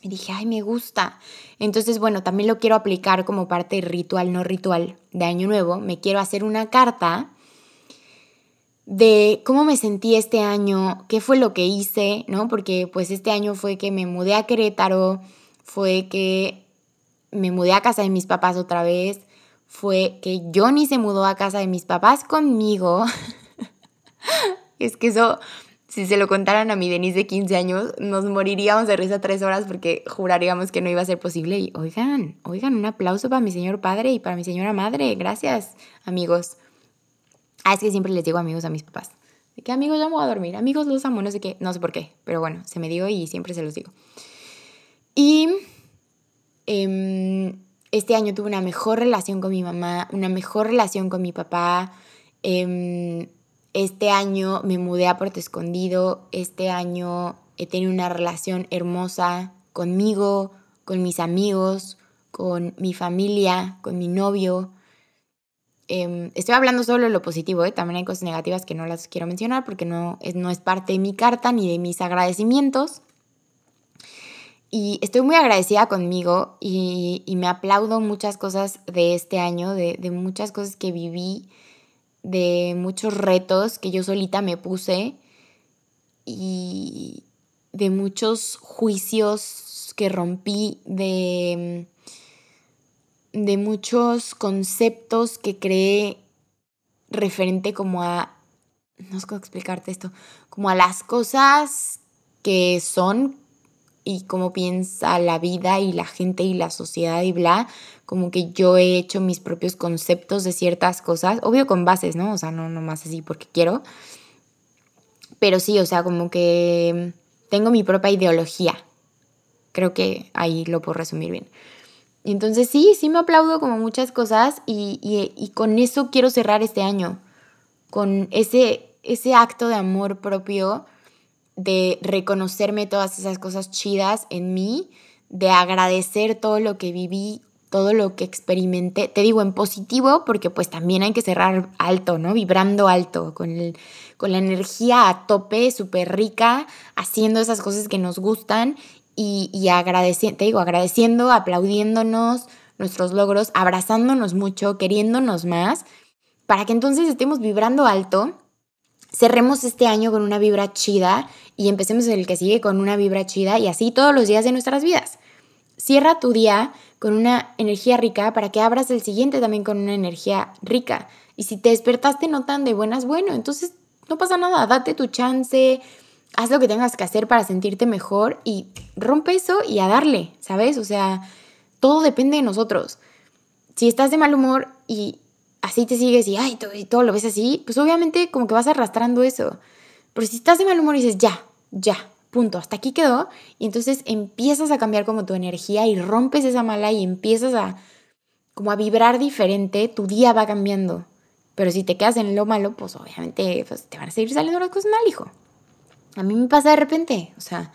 Y dije, ay, me gusta. Entonces, bueno, también lo quiero aplicar como parte ritual, no ritual, de Año Nuevo. Me quiero hacer una carta de cómo me sentí este año, qué fue lo que hice, ¿no? Porque pues este año fue que me mudé a Querétaro, fue que me mudé a casa de mis papás otra vez, fue que Johnny se mudó a casa de mis papás conmigo. es que eso, si se lo contaran a mi Denise de 15 años, nos moriríamos de risa tres horas porque juraríamos que no iba a ser posible. Y oigan, oigan, un aplauso para mi señor padre y para mi señora madre. Gracias, amigos. Ah, es que siempre les digo amigos a mis papás. De que amigos ya me a dormir, amigos los amo, no sé qué, no sé por qué, pero bueno, se me dio y siempre se los digo. Y em, este año tuve una mejor relación con mi mamá, una mejor relación con mi papá. Em, este año me mudé a Puerto Escondido. Este año he tenido una relación hermosa conmigo, con mis amigos, con mi familia, con mi novio. Em, estoy hablando solo de lo positivo, ¿eh? también hay cosas negativas que no las quiero mencionar porque no es, no es parte de mi carta ni de mis agradecimientos. Y estoy muy agradecida conmigo y, me aplaudo muchas cosas de este año, de, de muchas cosas que viví, de muchos retos que yo solita me puse y de muchos juicios que rompí, de, de muchos conceptos que creé referente como a, no sé cómo explicarte esto, como a las cosas que son y cómo piensa la vida y la gente y la sociedad y bla, como que yo he hecho mis propios conceptos de ciertas cosas, obvio con bases, ¿no? O sea, no más así porque quiero. Pero sí, o sea, como que tengo mi propia ideología. Creo que ahí lo puedo resumir bien. Entonces sí, sí me aplaudo como muchas cosas y, y, con eso quiero cerrar este año, con ese, ese acto de amor propio de reconocerme todas esas cosas chidas en mí, de agradecer todo lo que viví, todo lo que experimenté. Te digo en positivo porque pues también hay que cerrar alto, ¿no? Vibrando alto, con, el, con la energía a tope, súper rica, haciendo esas cosas que nos gustan y, y agradeciendo, te digo, agradeciendo, aplaudiéndonos nuestros logros, abrazándonos mucho, queriéndonos más, para que entonces estemos vibrando alto cerremos este año con una vibra chida y empecemos el que sigue con una vibra chida y así todos los días de nuestras vidas. Cierra tu día con una energía rica para que abras el siguiente también con una energía rica. Y si te despertaste no tan de buenas, bueno, entonces no pasa nada, date tu chance, haz lo que tengas que hacer para sentirte mejor y rompe eso y a darle, ¿sabes? O sea, todo depende de nosotros. Si estás de mal humor y así te sigues y, ay, todo, y todo lo ves así, pues obviamente como que vas arrastrando eso. Pero si estás de mal humor y dices, ya, ya, punto, hasta aquí quedó, y entonces empiezas a cambiar como tu energía y rompes esa mala y empiezas a como a vibrar diferente, tu día va cambiando. Pero si te quedas en lo malo, pues obviamente pues, te van a seguir saliendo las cosas mal, hijo. A mí me pasa de repente, o sea,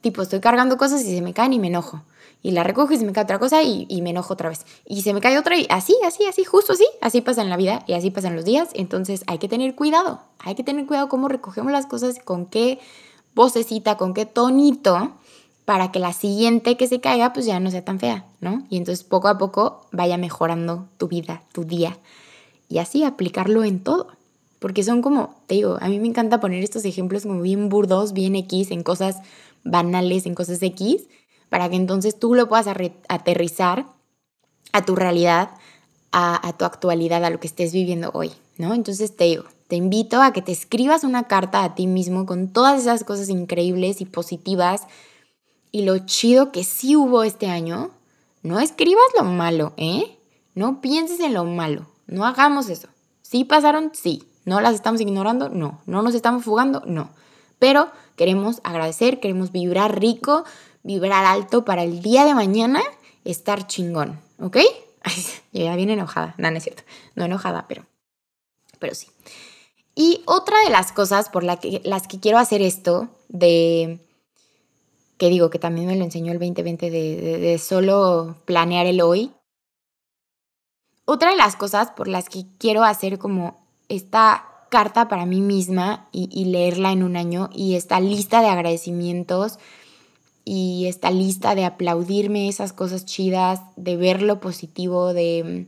tipo, estoy cargando cosas y se me caen y me enojo y la recojo y se me cae otra cosa y, me enojo otra vez. Y se me cae otra y así, así, así, justo así. Así pasa en la vida y así pasan los días. Entonces hay que tener cuidado. Hay que tener cuidado cómo recogemos las cosas, con qué vocecita, con qué tonito, para que la siguiente que se caiga pues ya no sea tan fea, ¿no? Y entonces poco a poco vaya mejorando tu vida, tu día. Y así aplicarlo en todo. Porque son como, te digo, a mí me encanta poner estos ejemplos como bien burdos, bien X, en cosas banales, en cosas X para que entonces tú lo puedas aterrizar a tu realidad, a, tu actualidad, a lo que estés viviendo hoy, ¿no? Entonces te digo, te invito a que te escribas una carta a ti mismo con todas esas cosas increíbles y positivas y lo chido que sí hubo este año. No escribas lo malo, ¿eh? No pienses en lo malo. No hagamos eso. ¿Sí pasaron? Sí. ¿No las estamos ignorando? No. ¿No nos estamos fugando? No. Pero queremos agradecer, queremos vibrar rico, vibrar alto para el día de mañana estar chingón, ¿ok? ya viene enojada, no, no es cierto, no enojada, pero, pero sí. Y otra de las cosas por que, las que quiero hacer esto, de que digo que también me lo enseñó el 2020 de, de, solo planear el hoy. Otra de las cosas por las que quiero hacer como esta carta para mí misma y, y leerla en un año y esta lista de agradecimientos y esta lista de aplaudirme esas cosas chidas, de ver lo positivo, de,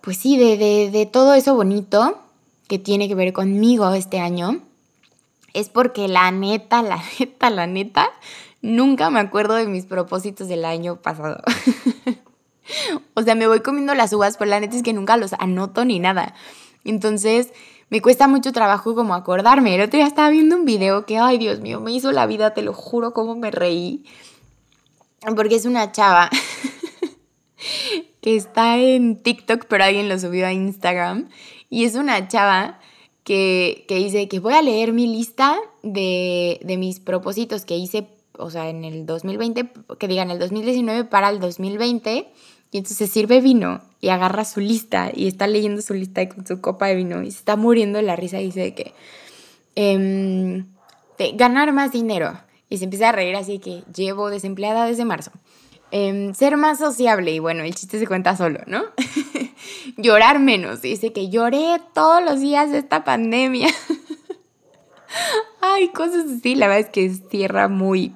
pues sí, de, de, todo eso bonito que tiene que ver conmigo este año, es porque la neta, la neta, la neta, nunca me acuerdo de mis propósitos del año pasado. o sea, me voy comiendo las uvas, pero la neta es que nunca los anoto ni nada. Entonces, me cuesta mucho trabajo como acordarme. El otro día estaba viendo un video que, ay Dios mío, me hizo la vida, te lo juro, cómo me reí. Porque es una chava que está en TikTok, pero alguien lo subió a Instagram. Y es una chava que, que dice que voy a leer mi lista de, de mis propósitos que hice, o sea, en el 2020, que digan el 2019 para el 2020 y entonces sirve vino y agarra su lista y está leyendo su lista con su copa de vino y se está muriendo de la risa y dice que em, de ganar más dinero. Y se empieza a reír así que llevo desempleada desde marzo. Em, ser más sociable y bueno, el chiste se cuenta solo, ¿no? Llorar menos. Dice que lloré todos los días de esta pandemia. Ay, cosas así. La verdad es que es tierra muy,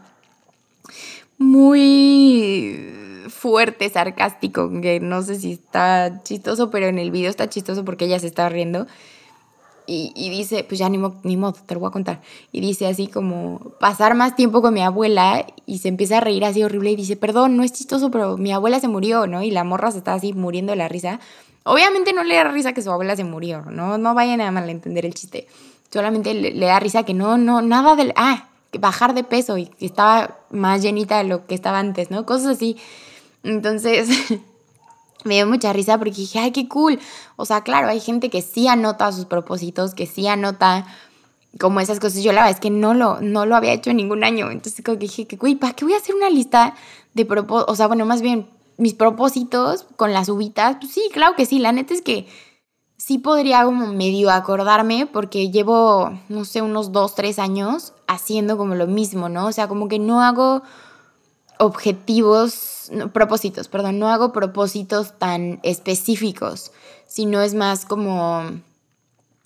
muy fuerte, sarcástico, que no sé si está chistoso, pero en el video está chistoso porque ella se está riendo. Y, dice, pues ya ni, ni modo, te lo voy a contar. Y dice así como, pasar más tiempo con mi abuela y se empieza a reír así horrible y dice, perdón, no es chistoso, pero mi abuela se murió, ¿no? Y la morra se está así muriendo de la risa. Obviamente no le da risa que su abuela se murió, ¿no? No vayan a malentender el chiste. Solamente le, le da risa que no, no, nada del... Ah, bajar de peso y estaba más llenita de lo que estaba antes, ¿no? Cosas así. Entonces, me dio mucha risa porque dije, ay, qué cool. O sea, claro, hay gente que sí anota sus propósitos, que sí anota como esas cosas. Yo la verdad es que no lo, no lo había hecho en ningún año. Entonces como que dije, güey, ¿para qué voy a hacer una lista de propósitos? O sea, bueno, más bien mis propósitos con las uvitas. Pues sí, claro que sí. La neta es que sí podría como medio acordarme porque llevo, no sé, unos dos, tres años haciendo como lo mismo, ¿no? O sea, como que no hago objetivos, propósitos, perdón, no hago propósitos tan específicos, sino es más como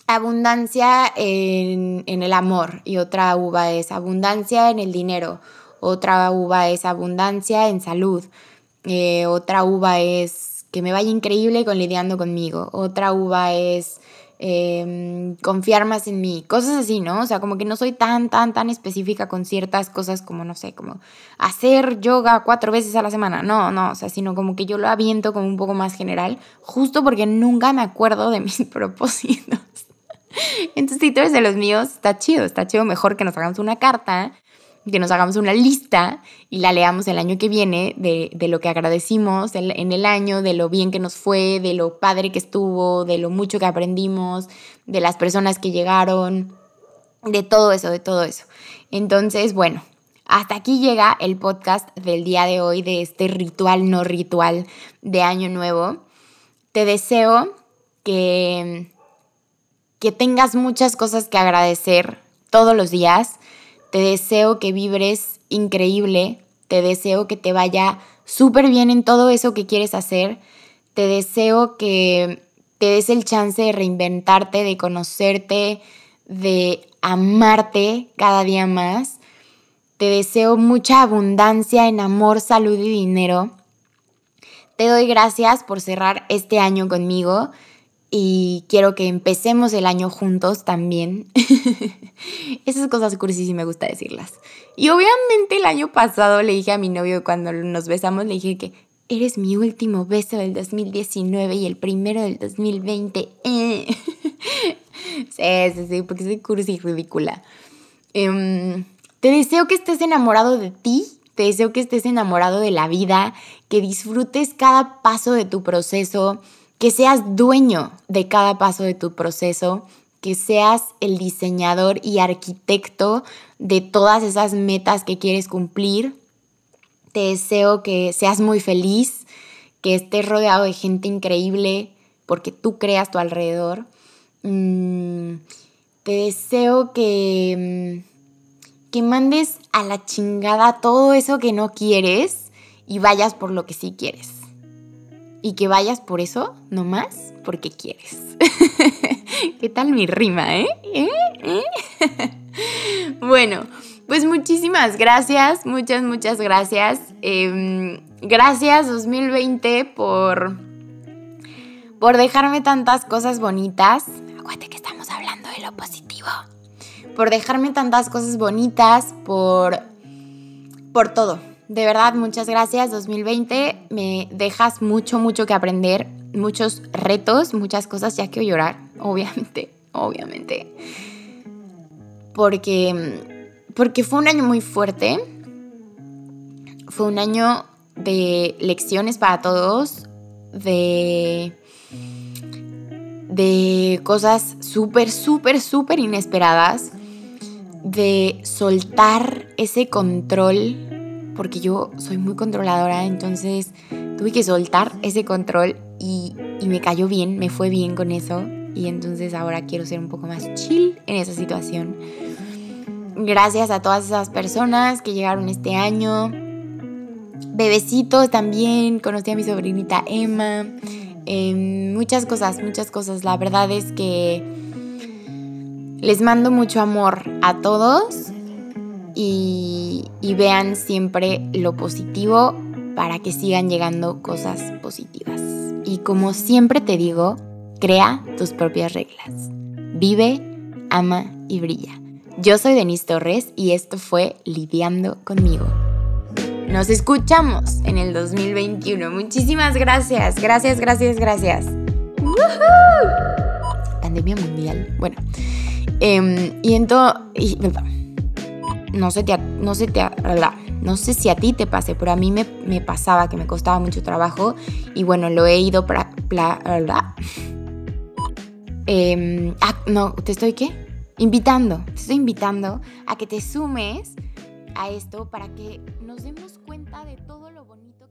abundancia en, el amor y otra uva es abundancia en el dinero, otra uva es abundancia en salud, eh, otra uva es que me vaya increíble con lidiando conmigo, otra uva es Em, confiar más en mí, cosas así, ¿no? O sea, como que no soy tan, tan, tan específica con ciertas cosas como, no sé, como hacer yoga cuatro veces a la semana, no, no, o sea, sino como que yo lo aviento como un poco más general, justo porque nunca me acuerdo de mis propósitos. Entonces, si tú eres de los míos, está chido, está chido, mejor que nos hagamos una carta que nos hagamos una lista y la leamos el año que viene de, lo que agradecimos en el año, de lo bien que nos fue, de lo padre que estuvo, de lo mucho que aprendimos, de las personas que llegaron, de todo eso, de todo eso. Entonces, bueno, hasta aquí llega el podcast del día de hoy, de este ritual no ritual de Año Nuevo. Te deseo que, que tengas muchas cosas que agradecer todos los días te deseo que vibres increíble, te deseo que te vaya súper bien en todo eso que quieres hacer, te deseo que te des el chance de reinventarte, de conocerte, de amarte cada día más. Te deseo mucha abundancia en amor, salud y dinero. Te doy gracias por cerrar este año conmigo y quiero que empecemos el año juntos también. Esas cosas cursis sí me gusta decirlas. Y obviamente el año pasado le dije a mi novio cuando nos besamos, le dije que eres mi último beso del 2019 y el primero del 2020. sí, sí, sí, porque soy cursi y ridícula. Em, te deseo que estés enamorado de ti, te deseo que estés enamorado de la vida, que disfrutes cada paso de tu proceso que seas dueño de cada paso de tu proceso, que seas el diseñador y arquitecto de todas esas metas que quieres cumplir. Te deseo que seas muy feliz, que estés rodeado de gente increíble porque tú creas tu alrededor. Mm, te deseo que, mm, que mandes a la chingada todo eso que no quieres y vayas por lo que sí quieres y que vayas por eso, no más porque quieres. ¿Qué tal mi rima, eh? ¿Eh? ¿Eh? bueno, pues muchísimas gracias, muchas, muchas gracias. Em, gracias 2020 por, por dejarme tantas cosas bonitas. Acuérdate que estamos hablando de lo positivo. Por dejarme tantas cosas bonitas, por, por todo de verdad, muchas gracias 2020. Me dejas mucho, mucho que aprender, muchos retos, muchas cosas. Ya quiero llorar, obviamente, obviamente. Porque, porque fue un año muy fuerte. Fue un año de lecciones para todos, de, de cosas súper, súper, súper inesperadas, de soltar ese control porque yo soy muy controladora, entonces tuve que soltar ese control y, me cayó bien, me fue bien con eso y entonces ahora quiero ser un poco más chill en esa situación. Gracias a todas esas personas que llegaron este año, bebecitos también, conocí a mi sobrinita Emma, em, muchas cosas, muchas cosas. La verdad es que les mando mucho amor a todos y, vean siempre lo positivo para que sigan llegando cosas positivas. Y como siempre te digo, crea tus propias reglas. Vive, ama y brilla. Yo soy Denise Torres y esto fue Lidiando conmigo. Nos escuchamos en el 2021. Muchísimas gracias, gracias, gracias, gracias. Pandemia mundial. Bueno, em, y entonces, no sé, te, no sé, te, no sé si a ti te pase, pero a mí me, me pasaba que me costaba mucho trabajo y bueno, lo he ido para... Eh, ah, no, ¿te estoy qué? Invitando, te estoy invitando a que te sumes a esto para que nos demos cuenta de todo lo bonito.